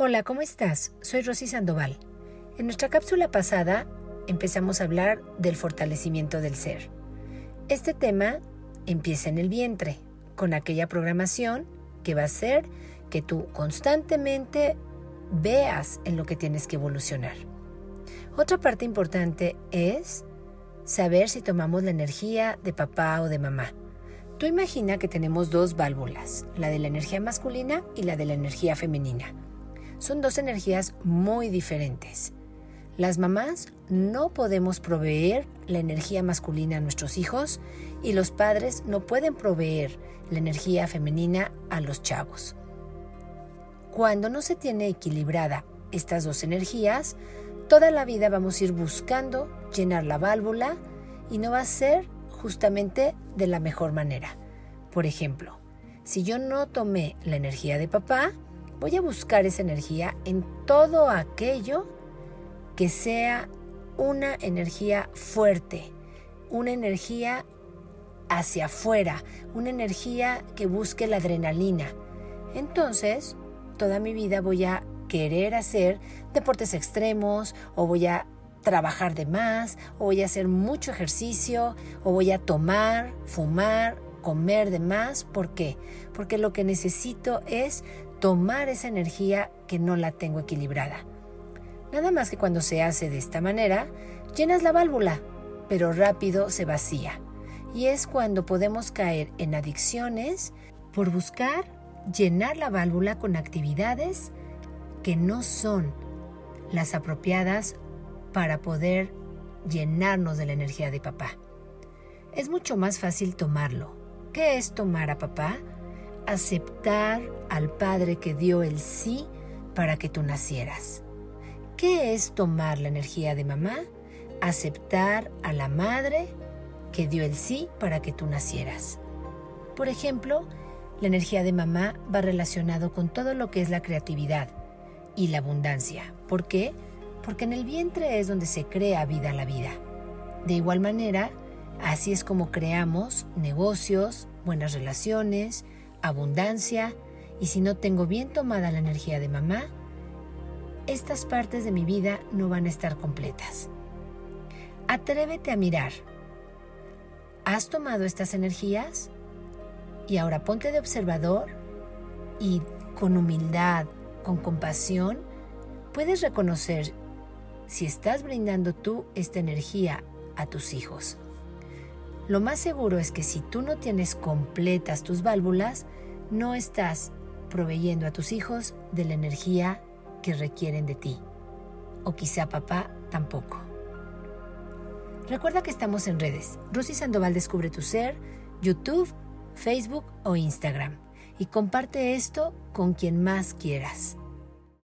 Hola, ¿cómo estás? Soy Rosy Sandoval. En nuestra cápsula pasada empezamos a hablar del fortalecimiento del ser. Este tema empieza en el vientre, con aquella programación que va a hacer que tú constantemente veas en lo que tienes que evolucionar. Otra parte importante es saber si tomamos la energía de papá o de mamá. Tú imagina que tenemos dos válvulas, la de la energía masculina y la de la energía femenina son dos energías muy diferentes. Las mamás no podemos proveer la energía masculina a nuestros hijos y los padres no pueden proveer la energía femenina a los chavos. Cuando no se tiene equilibrada estas dos energías, toda la vida vamos a ir buscando llenar la válvula y no va a ser justamente de la mejor manera. Por ejemplo, si yo no tomé la energía de papá, Voy a buscar esa energía en todo aquello que sea una energía fuerte, una energía hacia afuera, una energía que busque la adrenalina. Entonces, toda mi vida voy a querer hacer deportes extremos o voy a trabajar de más o voy a hacer mucho ejercicio o voy a tomar, fumar, comer de más. ¿Por qué? Porque lo que necesito es tomar esa energía que no la tengo equilibrada. Nada más que cuando se hace de esta manera, llenas la válvula, pero rápido se vacía. Y es cuando podemos caer en adicciones por buscar llenar la válvula con actividades que no son las apropiadas para poder llenarnos de la energía de papá. Es mucho más fácil tomarlo. ¿Qué es tomar a papá? Aceptar al Padre que dio el sí para que tú nacieras. ¿Qué es tomar la energía de mamá? Aceptar a la Madre que dio el sí para que tú nacieras. Por ejemplo, la energía de mamá va relacionado con todo lo que es la creatividad y la abundancia. ¿Por qué? Porque en el vientre es donde se crea vida la vida. De igual manera, así es como creamos negocios, buenas relaciones, abundancia y si no tengo bien tomada la energía de mamá, estas partes de mi vida no van a estar completas. Atrévete a mirar. ¿Has tomado estas energías? Y ahora ponte de observador y con humildad, con compasión, puedes reconocer si estás brindando tú esta energía a tus hijos. Lo más seguro es que si tú no tienes completas tus válvulas, no estás proveyendo a tus hijos de la energía que requieren de ti. O quizá papá tampoco. Recuerda que estamos en redes. Rosy Sandoval Descubre tu Ser, YouTube, Facebook o Instagram. Y comparte esto con quien más quieras.